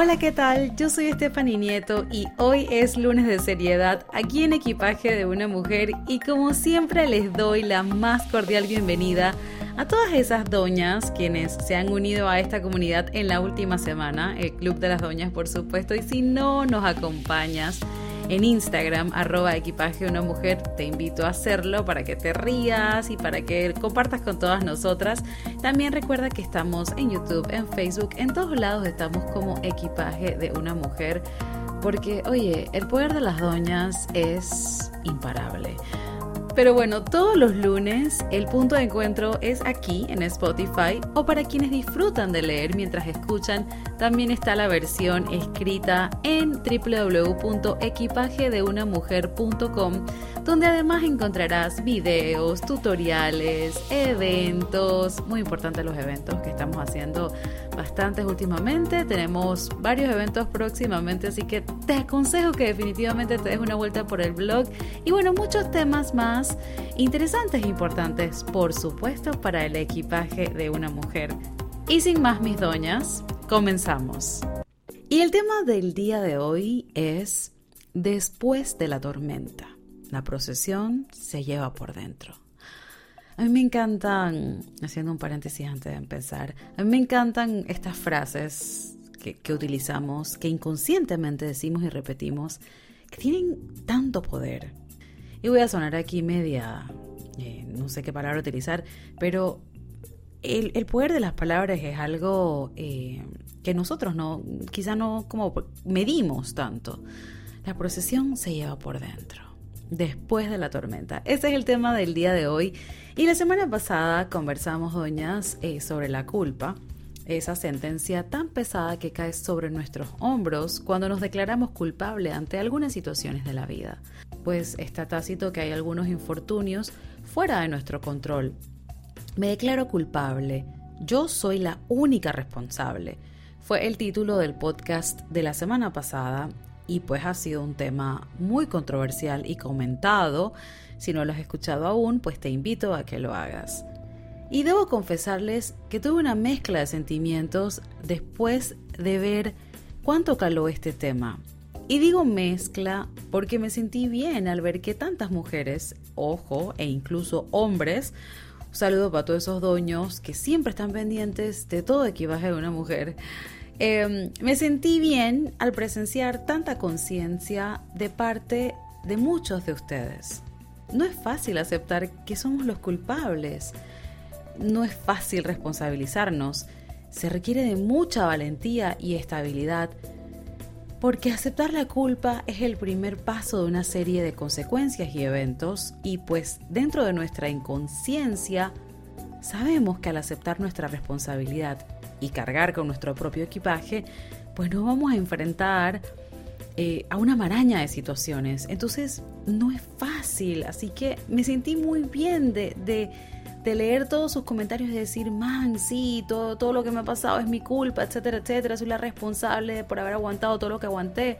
Hola, ¿qué tal? Yo soy Stephanie Nieto y hoy es lunes de seriedad aquí en Equipaje de una Mujer y como siempre les doy la más cordial bienvenida a todas esas doñas quienes se han unido a esta comunidad en la última semana, el Club de las Doñas por supuesto, y si no nos acompañas, en Instagram, arroba equipaje una mujer. Te invito a hacerlo para que te rías y para que compartas con todas nosotras. También recuerda que estamos en YouTube, en Facebook, en todos lados estamos como equipaje de una mujer. Porque, oye, el poder de las doñas es imparable. Pero bueno, todos los lunes el punto de encuentro es aquí en Spotify o para quienes disfrutan de leer mientras escuchan, también está la versión escrita en www.equipagedeunamujer.com donde además encontrarás videos, tutoriales, eventos, muy importantes los eventos que estamos haciendo bastantes últimamente, tenemos varios eventos próximamente, así que te aconsejo que definitivamente te des una vuelta por el blog. Y bueno, muchos temas más interesantes e importantes, por supuesto, para el equipaje de una mujer. Y sin más, mis doñas, comenzamos. Y el tema del día de hoy es después de la tormenta. La procesión se lleva por dentro. A mí me encantan, haciendo un paréntesis antes de empezar, a mí me encantan estas frases que, utilizamos, que inconscientemente decimos y repetimos, que tienen tanto poder. Y voy a sonar aquí media, eh, no sé qué palabra utilizar, pero el, poder de las palabras es algo eh, que nosotros no, quizá no como medimos tanto. La procesión se lleva por dentro después de la tormenta. Ese es el tema del día de hoy. Y la semana pasada conversamos, doñas, eh, sobre la culpa, esa sentencia tan pesada que cae sobre nuestros hombros cuando nos declaramos culpable ante algunas situaciones de la vida. Pues está tácito que hay algunos infortunios fuera de nuestro control. Me declaro culpable. Yo soy la única responsable. Fue el título del podcast de la semana pasada y pues ha sido un tema muy controversial y comentado. Si no lo has escuchado aún, pues te invito a que lo hagas. Y debo confesarles que tuve una mezcla de sentimientos después de ver cuánto caló este tema. Y digo mezcla porque me sentí bien al ver que tantas mujeres, ojo, e incluso hombres, saludo para todos esos doños que siempre están pendientes de todo equipaje de una mujer, Em, me sentí bien al presenciar tanta conciencia de parte de muchos de ustedes. No es fácil aceptar que somos los culpables. No es fácil responsabilizarnos. Se requiere de mucha valentía y estabilidad porque aceptar la culpa es el primer paso de una serie de consecuencias y eventos y pues dentro de nuestra inconsciencia sabemos que al aceptar nuestra responsabilidad y cargar con nuestro propio equipaje, pues nos vamos a enfrentar eh, a una maraña de situaciones. Entonces no es fácil, así que me sentí muy bien de, de, leer todos sus comentarios y decir, man, sí, todo, todo lo que me ha pasado es mi culpa, etcétera, etcétera, soy la responsable por haber aguantado todo lo que aguanté.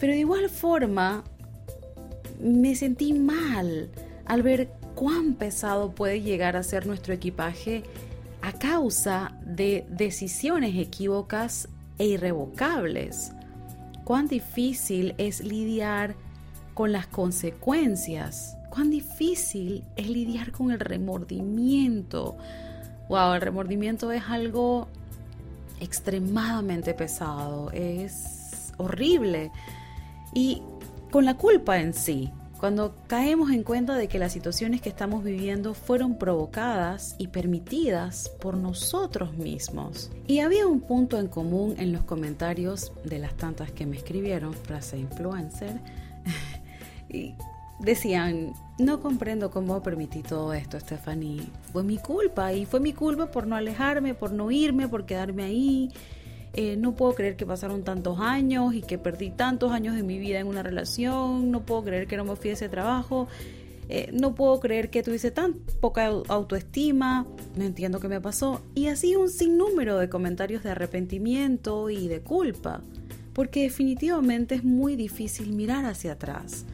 Pero de igual forma, me sentí mal al ver cuán pesado puede llegar a ser nuestro equipaje a causa de decisiones equívocas e irrevocables. Cuán difícil es lidiar con las consecuencias. Cuán difícil es lidiar con el remordimiento. Wow, el remordimiento es algo extremadamente pesado, es horrible. Y con la culpa en sí, cuando caemos en cuenta de que las situaciones que estamos viviendo fueron provocadas y permitidas por nosotros mismos. Y había un punto en común en los comentarios de las tantas que me escribieron, frase influencer, y decían, no comprendo cómo permití todo esto, Stephanie. Fue mi culpa y fue mi culpa por no alejarme, por no irme, por quedarme ahí. Eh, no puedo creer que pasaron tantos años y que perdí tantos años de mi vida en una relación, no puedo creer que no me fui a ese trabajo, eh, no puedo creer que tuviese tan poca autoestima, no entiendo qué me pasó. Y así un sinnúmero de comentarios de arrepentimiento y de culpa, porque definitivamente es muy difícil mirar hacia atrás.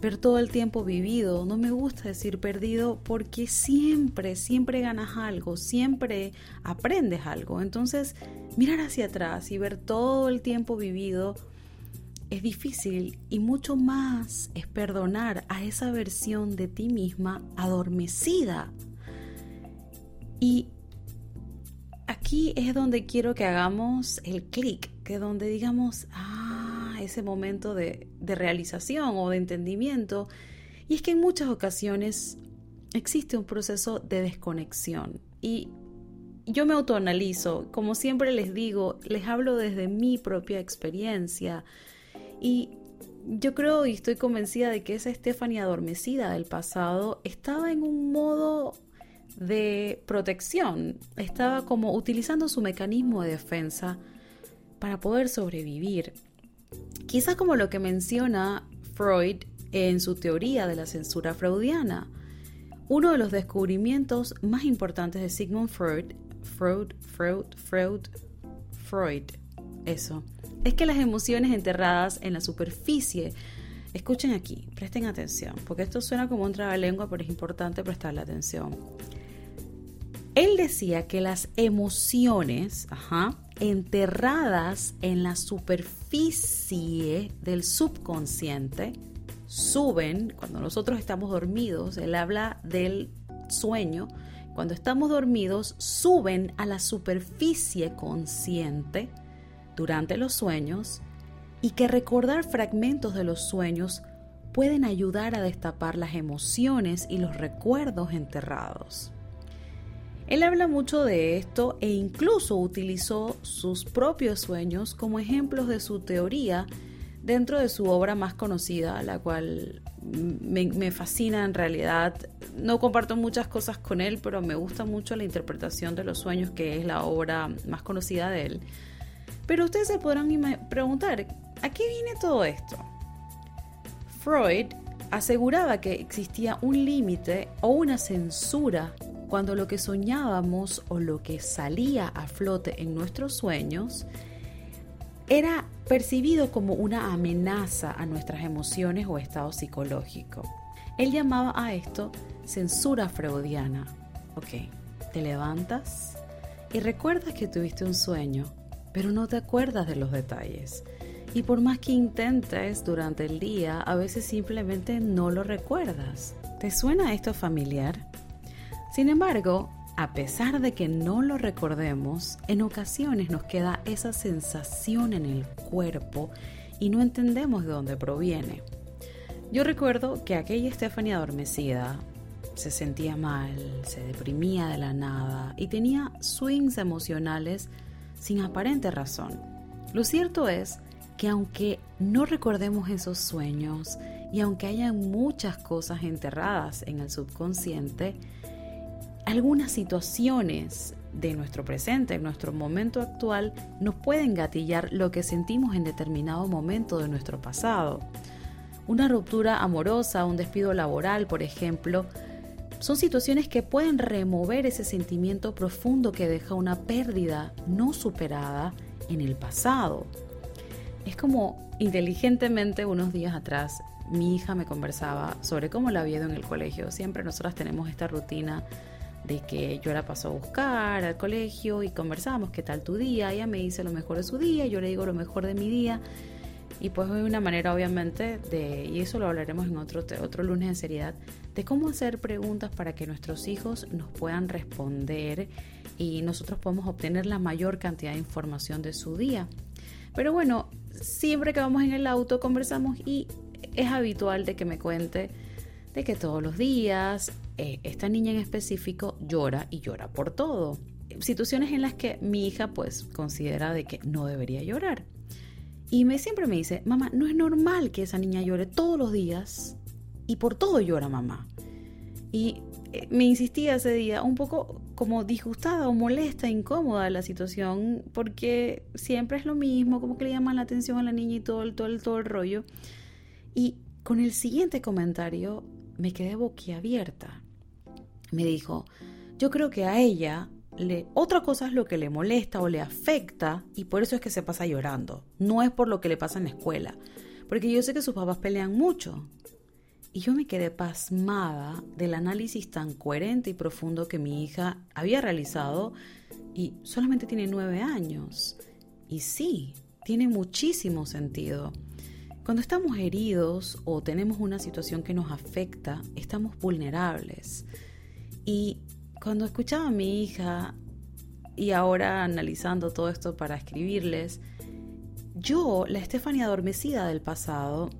Ver todo el tiempo vivido. No me gusta decir perdido porque siempre, siempre ganas algo, siempre aprendes algo. Entonces, mirar hacia atrás y ver todo el tiempo vivido es difícil y mucho más es perdonar a esa versión de ti misma adormecida. Y aquí es donde quiero que hagamos el clic, que donde digamos, ah, ese momento de, realización o de entendimiento. Y es que en muchas ocasiones existe un proceso de desconexión. Y yo me autoanalizo, como siempre les digo, les hablo desde mi propia experiencia y yo creo y estoy convencida de que esa Stephanie adormecida del pasado estaba en un modo de protección, estaba como utilizando su mecanismo de defensa para poder sobrevivir. Quizá como lo que menciona Freud en su teoría de la censura freudiana. Uno de los descubrimientos más importantes de Sigmund Freud, Freud, Freud, Freud, Freud, eso, es que las emociones enterradas en la superficie, escuchen aquí, presten atención, porque esto suena como un trabalengua, pero es importante prestarle atención. Él decía que las emociones, enterradas en la superficie del subconsciente, suben cuando nosotros estamos dormidos. Él habla del sueño. Cuando estamos dormidos, suben a la superficie consciente durante los sueños y que recordar fragmentos de los sueños pueden ayudar a destapar las emociones y los recuerdos enterrados. Él habla mucho de esto e incluso utilizó sus propios sueños como ejemplos de su teoría dentro de su obra más conocida, la cual me, fascina en realidad. No comparto muchas cosas con él, pero me gusta mucho la interpretación de los sueños, que es la obra más conocida de él. Pero ustedes se podrán preguntar, ¿a qué viene todo esto? Freud aseguraba que existía un límite o una censura cuando lo que soñábamos o lo que salía a flote en nuestros sueños era percibido como una amenaza a nuestras emociones o estado psicológico. Él llamaba a esto censura freudiana. Ok, te levantas y recuerdas que tuviste un sueño pero no te acuerdas de los detalles. Y por más que intentes durante el día, a veces simplemente no lo recuerdas. ¿Te suena esto familiar? Sin embargo, a pesar de que no lo recordemos, en ocasiones nos queda esa sensación en el cuerpo y no entendemos de dónde proviene. Yo recuerdo que aquella Stephanie adormecida se sentía mal, se deprimía de la nada y tenía swings emocionales sin aparente razón. Lo cierto es que aunque no recordemos esos sueños y aunque haya muchas cosas enterradas en el subconsciente, algunas situaciones de nuestro presente, en nuestro momento actual, nos pueden gatillar lo que sentimos en determinado momento de nuestro pasado. Una ruptura amorosa, un despido laboral, por ejemplo, son situaciones que pueden remover ese sentimiento profundo que deja una pérdida no superada en el pasado. Es como inteligentemente unos días atrás mi hija me conversaba sobre cómo la había ido en el colegio. Siempre nosotras tenemos esta rutina de que yo la paso a buscar al colegio y conversamos qué tal tu día. Ella me dice lo mejor de su día, yo le digo lo mejor de mi día. Y pues hay una manera obviamente de, y eso lo hablaremos en otro, otro lunes de seriedad, de cómo hacer preguntas para que nuestros hijos nos puedan responder y nosotros podemos obtener la mayor cantidad de información de su día. Pero bueno, siempre que vamos en el auto conversamos y es habitual de que me cuente de que todos los días eh, esta niña en específico llora y llora por todo. Situaciones en las que mi hija pues considera de que no debería llorar. Y me siempre me dice, mamá, no es normal que esa niña llore todos los días y por todo llora mamá. Y eh, me insistía ese día un poco como disgustada o molesta, incómoda la situación, porque siempre es lo mismo, como que le llaman la atención a la niña y todo el, todo el, todo el rollo. Y con el siguiente comentario me quedé boquiabierta. Me dijo, yo creo que a ella le, otra cosa es lo que le molesta o le afecta y por eso es que se pasa llorando. No es por lo que le pasa en la escuela. Porque yo sé que sus papás pelean mucho. Y yo me quedé pasmada del análisis tan coherente y profundo que mi hija había realizado y solamente tiene nueve años. Y sí, tiene muchísimo sentido. Cuando estamos heridos o tenemos una situación que nos afecta, estamos vulnerables. Y cuando escuchaba a mi hija y ahora analizando todo esto para escribirles, yo, la Estefania adormecida del pasado,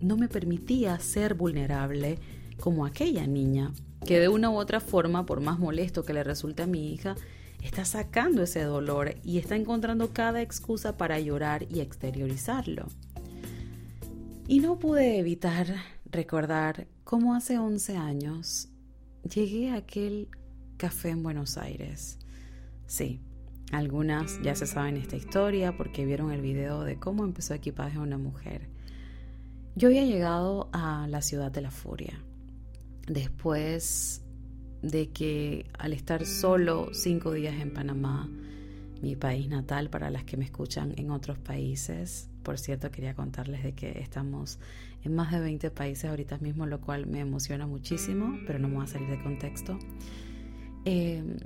no me permitía ser vulnerable como aquella niña, que de una u otra forma, por más molesto que le resulte a mi hija, está sacando ese dolor y está encontrando cada excusa para llorar y exteriorizarlo. Y no pude evitar recordar cómo hace 11 años llegué a aquel café en Buenos Aires. Sí, algunas ya se saben esta historia porque vieron el video de cómo empezó equipaje una mujer. Yo había llegado a la ciudad de la furia después de que al estar solo cinco días en Panamá, mi país natal para las que me escuchan en otros países, por cierto quería contarles de que estamos en más de 20 países ahorita mismo, lo cual me emociona muchísimo, pero no me voy a salir de contexto. Eh,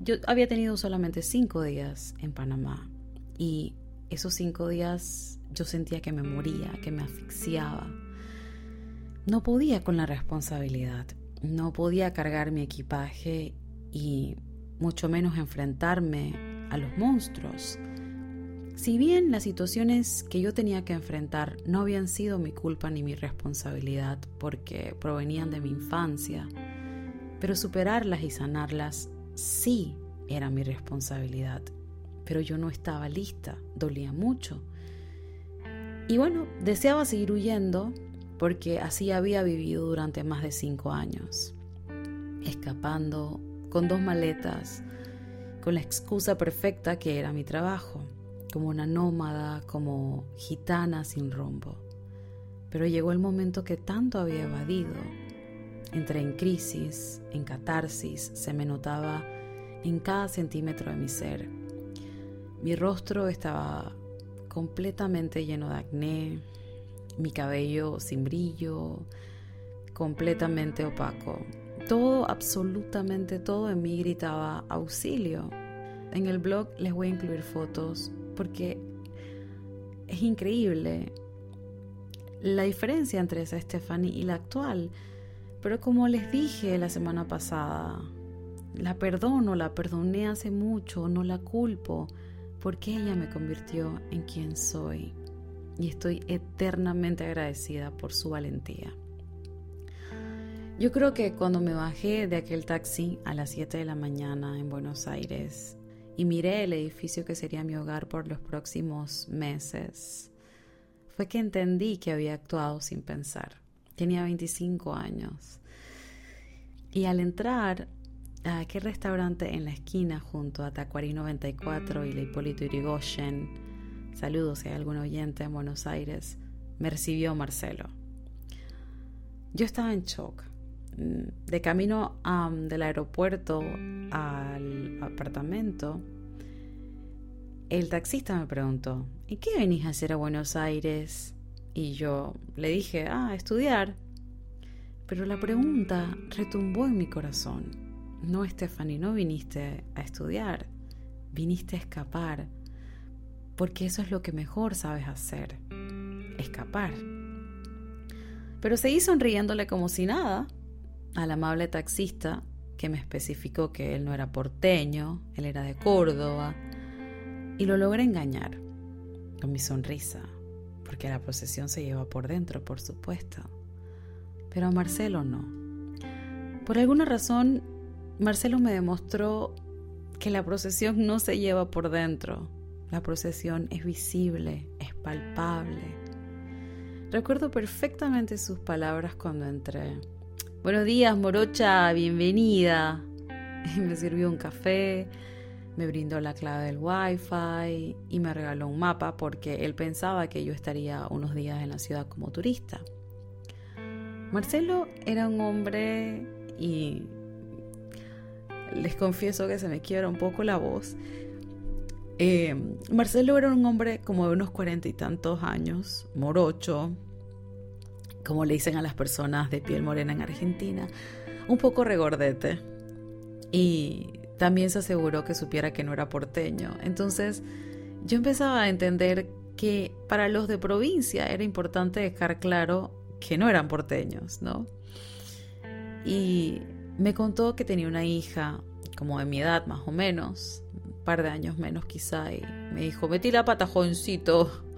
yo había tenido solamente cinco días en Panamá y esos cinco días yo sentía que me moría, que me asfixiaba. No podía con la responsabilidad, no podía cargar mi equipaje y mucho menos enfrentarme a los monstruos. Si bien las situaciones que yo tenía que enfrentar no habían sido mi culpa ni mi responsabilidad porque provenían de mi infancia, pero superarlas y sanarlas sí era mi responsabilidad, pero yo no estaba lista, dolía mucho. Y bueno, deseaba seguir huyendo porque así había vivido durante más de cinco años, escapando con dos maletas, con la excusa perfecta que era mi trabajo, como una nómada, como gitana sin rumbo. Pero llegó el momento que tanto había evadido Entré en crisis, en catarsis, se me notaba en cada centímetro de mi ser. Mi rostro estaba completamente lleno de acné, mi cabello sin brillo, completamente opaco. Todo, absolutamente todo en mí gritaba auxilio. En el blog les voy a incluir fotos porque es increíble la diferencia entre esa Stephanie y la actual. Pero como les dije la semana pasada, la perdono, la perdoné hace mucho, no la culpo, porque ella me convirtió en quien soy. Y estoy eternamente agradecida por su valentía. Yo creo que cuando me bajé de aquel taxi a las 7 de la mañana en Buenos Aires y miré el edificio que sería mi hogar por los próximos meses, fue que entendí que había actuado sin pensar. Tenía 25 años. Y al entrar a aquel restaurante en la esquina junto a Tacuarí 94 y la Hipólito Yrigoyen, saludos si hay algún oyente en Buenos Aires, me recibió Marcelo. Yo estaba en shock. De camino del aeropuerto al apartamento, el taxista me preguntó, ¿y qué venís a hacer a Buenos Aires? Y yo le dije, ah, estudiar. Pero la pregunta retumbó en mi corazón. No, Stephanie, no viniste a estudiar, viniste a escapar, porque eso es lo que mejor sabes hacer, escapar. Pero seguí sonriéndole como si nada al amable taxista que me especificó que él no era porteño, él era de Córdoba, y lo logré engañar con mi sonrisa, porque la procesión se lleva por dentro, por supuesto. Pero a Marcelo no. Por alguna razón, Marcelo me demostró que la procesión no se lleva por dentro. La procesión es visible, es palpable. Recuerdo perfectamente sus palabras cuando entré. Buenos días, morocha, bienvenida. Me sirvió un café, me brindó la clave del wifi y me regaló un mapa porque él pensaba que yo estaría unos días en la ciudad como turista. Marcelo era un hombre y les confieso que se me quiebra un poco la voz. Eh, Marcelo era un hombre como de unos cuarenta y tantos años, morocho, como le dicen a las personas de piel morena en Argentina, un poco regordete. Y también se aseguró que supiera que no era porteño. Entonces yo empezaba a entender que para los de provincia era importante dejar claro que no eran porteños, ¿no? Y me contó que tenía una hija como de mi edad más o menos, un par de años menos quizá, y me dijo, metí la pata, jovencito.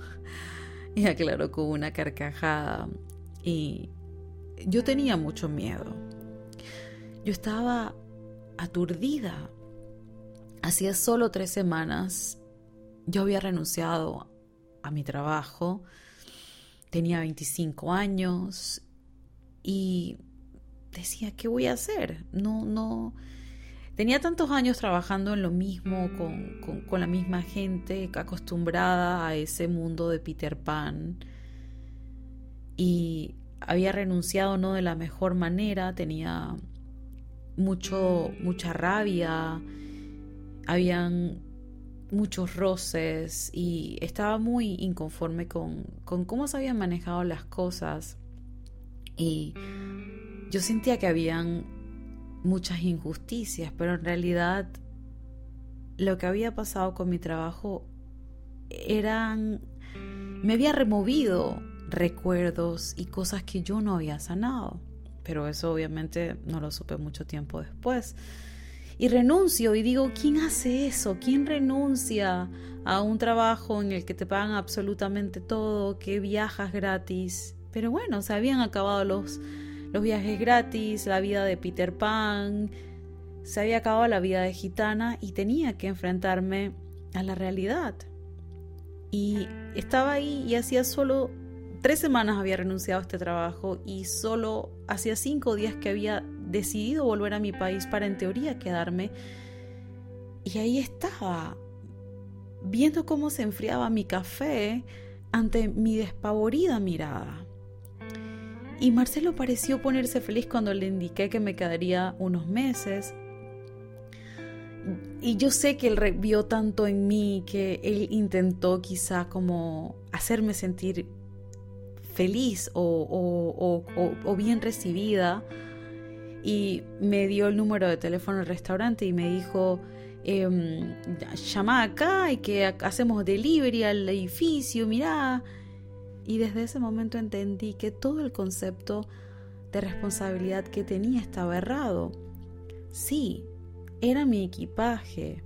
Y aclaró con una carcajada. Y yo tenía mucho miedo. Yo estaba aturdida. Hacía solo tres semanas yo había renunciado a mi trabajo, tenía 25 años y decía, ¿qué voy a hacer? No, no. Tenía tantos años trabajando en lo mismo, con, con la misma gente, acostumbrada a ese mundo de Peter Pan. Y había renunciado no de la mejor manera, tenía mucho, mucha rabia, habían muchos roces y estaba muy inconforme con, con cómo se habían manejado las cosas. Y yo sentía que habían muchas injusticias, pero en realidad lo que había pasado con mi trabajo eran me había removido recuerdos y cosas que yo no había sanado, pero eso obviamente no lo supe mucho tiempo después y renuncio y digo, ¿quién hace eso? ¿Quién renuncia a un trabajo en el que te pagan absolutamente todo, que viajas gratis? Pero bueno, se habían acabado los, los viajes gratis, la vida de Peter Pan, se había acabado la vida de gitana y tenía que enfrentarme a la realidad. Y estaba ahí y hacía solo tres semanas había renunciado a este trabajo y solo hacía cinco días que había decidido volver a mi país para en teoría quedarme. Y ahí estaba, viendo cómo se enfriaba mi café ante mi despavorida mirada. Y Marcelo pareció ponerse feliz cuando le indiqué que me quedaría unos meses. Y yo sé que él vio tanto en mí que él intentó quizá como hacerme sentir feliz o, bien recibida y me dio el número de teléfono del restaurante y me dijo, eh, llama acá y que hacemos delivery al edificio, mirá. Y desde ese momento entendí que todo el concepto de responsabilidad que tenía estaba errado. Sí, era mi equipaje.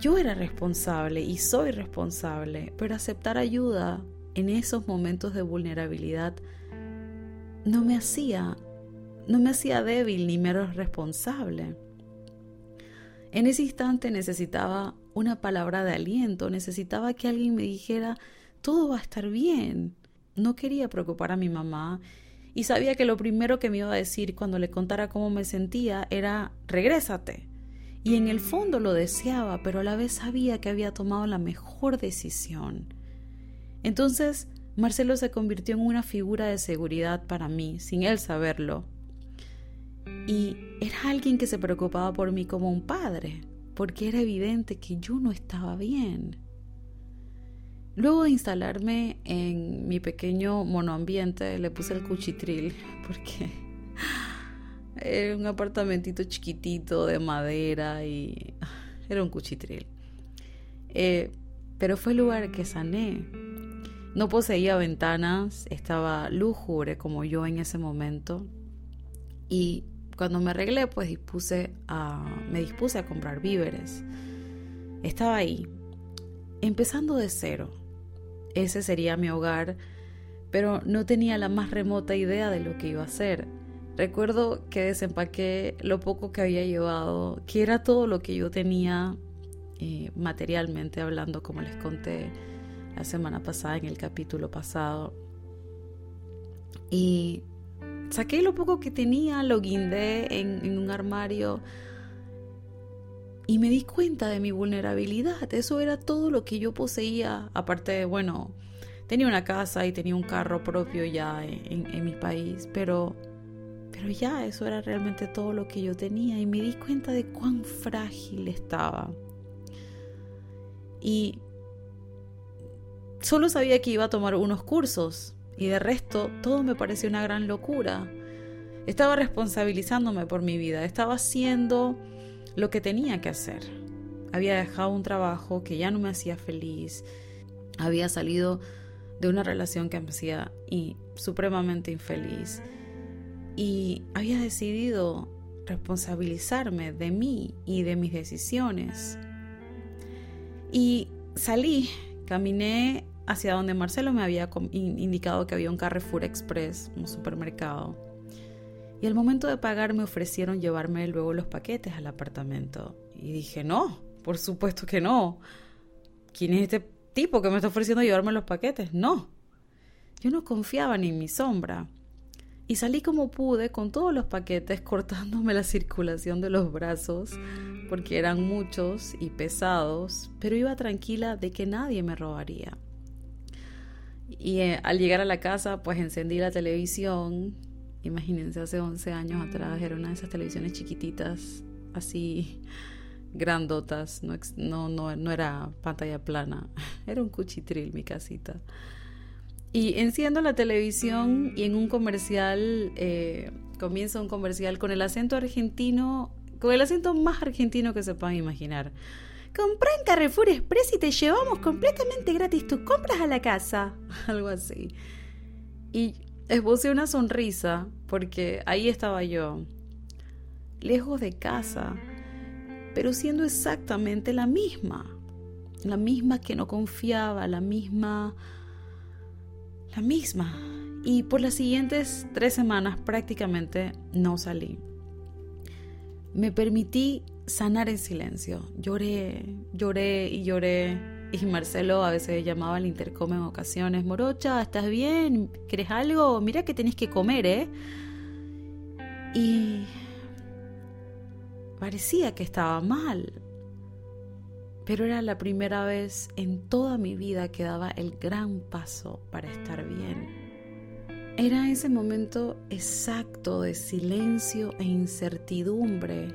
Yo era responsable y soy responsable, pero aceptar ayuda en esos momentos de vulnerabilidad no me hacía no me hacía débil ni mero responsable. En ese instante necesitaba una palabra de aliento, necesitaba que alguien me dijera, todo va a estar bien. No quería preocupar a mi mamá y sabía que lo primero que me iba a decir cuando le contara cómo me sentía era, regrésate. Y en el fondo lo deseaba, pero a la vez sabía que había tomado la mejor decisión. Entonces, Marcelo se convirtió en una figura de seguridad para mí, sin él saberlo y era alguien que se preocupaba por mí como un padre, porque era evidente que yo no estaba bien. Luego de instalarme en mi pequeño monoambiente, le puse el cuchitril, porque era un apartamentito chiquitito de madera y era un cuchitril. Eh, pero fue el lugar que sané. No poseía ventanas, estaba lúgubre como yo en ese momento. Y cuando me arreglé, pues dispuse a, me dispuse a comprar víveres. Estaba ahí, empezando de cero. Ese sería mi hogar, pero no tenía la más remota idea de lo que iba a hacer. Recuerdo que desempaqué lo poco que había llevado, que era todo lo que yo tenía eh, materialmente hablando, como les conté la semana pasada en el capítulo pasado. Y saqué lo poco que tenía, lo guindé en, un armario y me di cuenta de mi vulnerabilidad. Eso era todo lo que yo poseía, aparte de, bueno, tenía una casa y tenía un carro propio ya en, en, mi país, pero, pero ya eso era realmente todo lo que yo tenía y me di cuenta de cuán frágil estaba. Y solo sabía que iba a tomar unos cursos Y de resto, todo me pareció una gran locura. Estaba responsabilizándome por mi vida, estaba haciendo lo que tenía que hacer. Había dejado un trabajo que ya no me hacía feliz, había salido de una relación que me hacía supremamente infeliz y había decidido responsabilizarme de mí y de mis decisiones. Y salí, caminé hacia donde Marcelo me había indicado que había un Carrefour Express, un supermercado. Y al momento de pagar me ofrecieron llevarme luego los paquetes al apartamento. Y dije, no, por supuesto que no. ¿Quién es este tipo que me está ofreciendo llevarme los paquetes? No. Yo no confiaba ni en mi sombra. Y salí como pude con todos los paquetes cortándome la circulación de los brazos porque eran muchos y pesados, pero iba tranquila de que nadie me robaría. Y eh, al llegar a la casa, pues encendí la televisión. Imagínense, hace 11 años atrás era una de esas televisiones chiquititas, así grandotas, no, no, no, no era pantalla plana, era un cuchitril mi casita. Y enciendo la televisión y en un comercial, eh, comienza un comercial con el acento argentino, con el acento más argentino que se puedan imaginar. Comprá en Carrefour Express y te llevamos completamente gratis tus compras a la casa. Algo así. Y esbocé una sonrisa porque ahí estaba yo, lejos de casa, pero siendo exactamente la misma. La misma que no confiaba, la misma... La misma. Y por las siguientes tres semanas prácticamente no salí. Me permití sanar en silencio. Lloré, lloré y lloré. Y Marcelo a veces llamaba al intercom en ocasiones, Morocha, ¿estás bien? ¿Quieres algo? Mira que tenés que comer, ¿eh? Y parecía que estaba mal. Pero era la primera vez en toda mi vida que daba el gran paso para estar bien. Era ese momento exacto de silencio e incertidumbre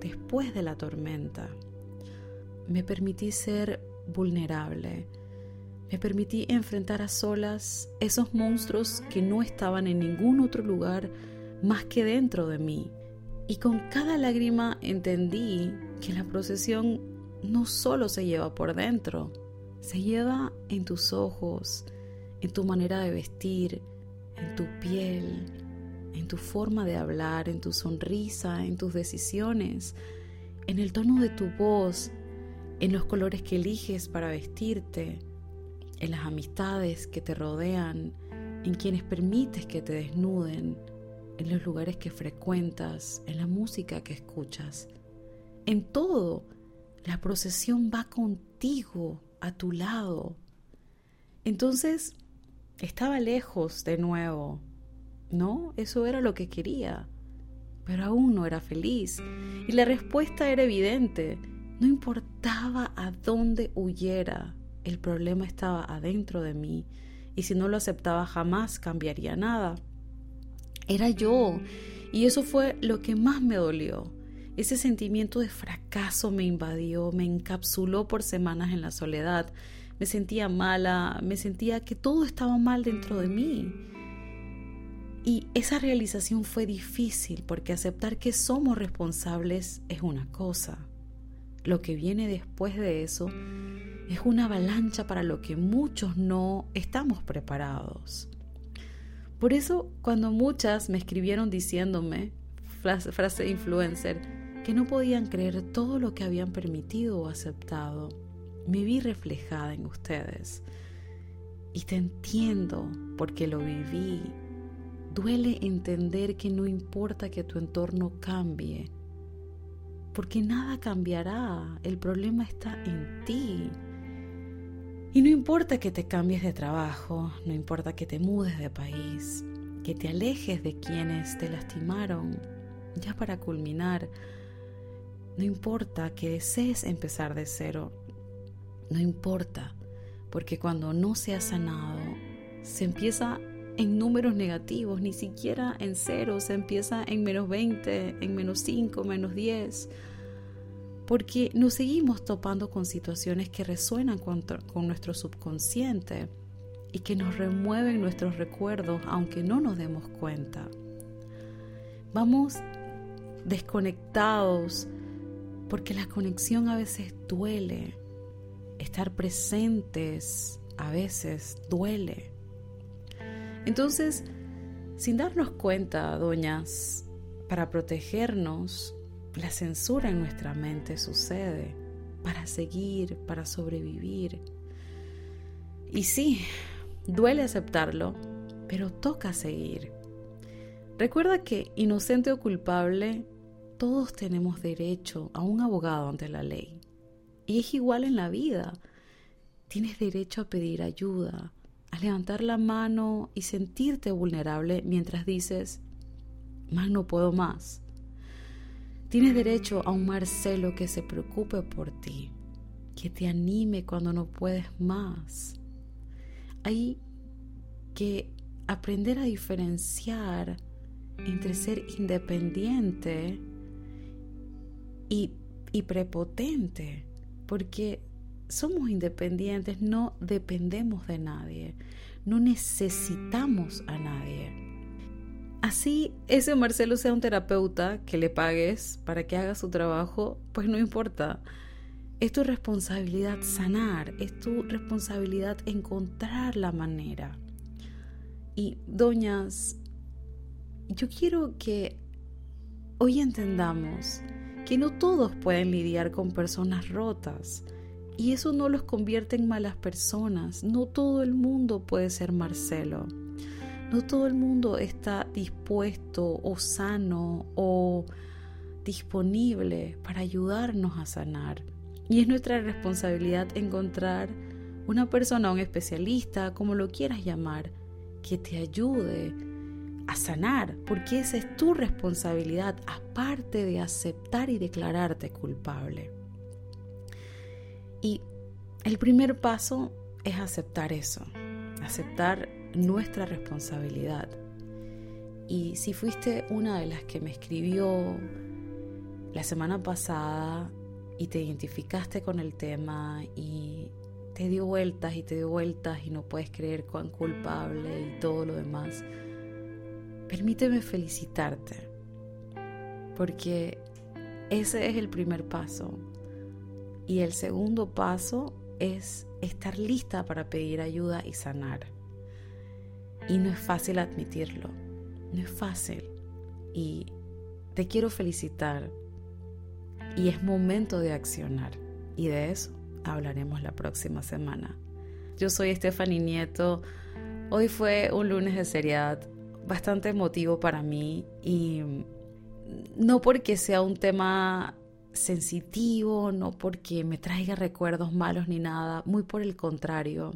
después de la tormenta. Me permití ser vulnerable. Me permití enfrentar a solas esos monstruos que no estaban en ningún otro lugar más que dentro de mí. Y con cada lágrima entendí que la procesión no solo se lleva por dentro, se lleva en tus ojos, en tu manera de vestir, en tu piel, en tu forma de hablar, en tu sonrisa, en tus decisiones, en el tono de tu voz, en los colores que eliges para vestirte, en las amistades que te rodean, en quienes permites que te desnuden, en los lugares que frecuentas, en la música que escuchas. En todo, la procesión va contigo, a tu lado. Entonces, estaba lejos de nuevo, no, eso era lo que quería, pero aún no era feliz. Y la respuesta era evidente. No importaba a dónde huyera, el problema estaba adentro de mí, y si no lo aceptaba jamás cambiaría nada. Era yo, y eso fue lo que más me dolió. Ese sentimiento de fracaso me invadió, me encapsuló por semanas en la soledad. Me sentía mala, me sentía que todo estaba mal dentro de mí. Y esa realización fue difícil porque aceptar que somos responsables es una cosa. Lo que viene después de eso es una avalancha para lo que muchos no estamos preparados. Por eso cuando muchas me escribieron diciéndome, frase, influencer, que no podían creer todo lo que habían permitido o aceptado, me vi reflejada en ustedes. Y te entiendo porque lo viví Duele entender que no importa que tu entorno cambie, porque nada cambiará, el problema está en ti. Y no importa que te cambies de trabajo, no importa que te mudes de país, que te alejes de quienes te lastimaron, ya para culminar, no importa que desees empezar de cero, no importa, porque cuando no se ha sanado, se empieza en números negativos, ni siquiera en cero, se empieza en menos 20, en menos 5, menos 10, porque nos seguimos topando con situaciones que resuenan con, con nuestro subconsciente y que nos remueven nuestros recuerdos aunque no nos demos cuenta. Vamos desconectados porque la conexión a veces duele. Estar presentes a veces duele. Entonces, sin darnos cuenta, doñas, para protegernos, la censura en nuestra mente sucede para seguir, para sobrevivir. Y sí, duele aceptarlo, pero toca seguir. Recuerda que, inocente o culpable, todos tenemos derecho a un abogado ante la ley. Y es igual en la vida. Tienes derecho a pedir ayuda, a levantar la mano y sentirte vulnerable mientras dices, más no puedo más. Tienes derecho a un Marcelo que se preocupe por ti, que te anime cuando no puedes más. Hay que aprender a diferenciar entre ser independiente y, prepotente, porque somos independientes, no dependemos de nadie, no necesitamos a nadie. Así ese Marcelo sea un terapeuta que le pagues para que haga su trabajo, pues no importa. Es tu responsabilidad sanar, es tu responsabilidad encontrar la manera. Y doñas, yo quiero que hoy entendamos que no todos pueden lidiar con personas rotas y eso no los convierte en malas personas. No todo el mundo puede ser Marcelo. No todo el mundo está dispuesto o sano o disponible para ayudarnos a sanar. Y es nuestra responsabilidad encontrar una persona, un especialista, como lo quieras llamar, que te ayude a sanar, porque esa es tu responsabilidad, aparte de aceptar y declararte culpable. Y el primer paso es aceptar eso, aceptar nuestra responsabilidad. Y si fuiste una de las que me escribió la semana pasada y te identificaste con el tema y te dio vueltas y te dio vueltas y no puedes creer cuán culpable y todo lo demás, permíteme felicitarte, porque ese es el primer paso. Y el segundo paso es estar lista para pedir ayuda y sanar. Y no es fácil admitirlo, no es fácil. Y te quiero felicitar. Y es momento de accionar. Y de eso hablaremos la próxima semana. Yo soy Stephanie Nieto. Hoy fue un lunes de seriedad bastante emotivo para mí y no porque sea un tema sensitivo, no porque me traiga recuerdos malos ni nada, muy por el contrario.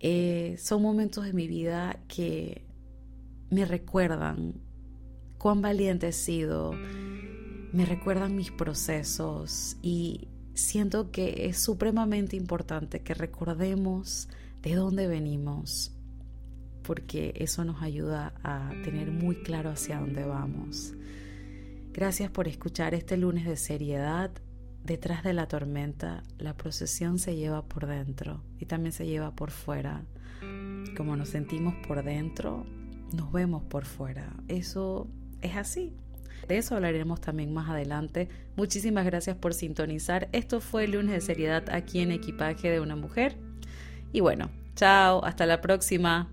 Eh, son momentos de mi vida que me recuerdan cuán valiente he sido, me recuerdan mis procesos y siento que es supremamente importante que recordemos de dónde venimos, porque eso nos ayuda a tener muy claro hacia dónde vamos. Gracias por escuchar este lunes de seriedad detrás de la tormenta, la procesión se lleva por dentro y también se lleva por fuera. Como nos sentimos por dentro, nos vemos por fuera. Eso es así. De eso hablaremos también más adelante. Muchísimas gracias por sintonizar. Esto fue el lunes de seriedad aquí en Equipaje de una Mujer. Y bueno, chao, hasta la próxima.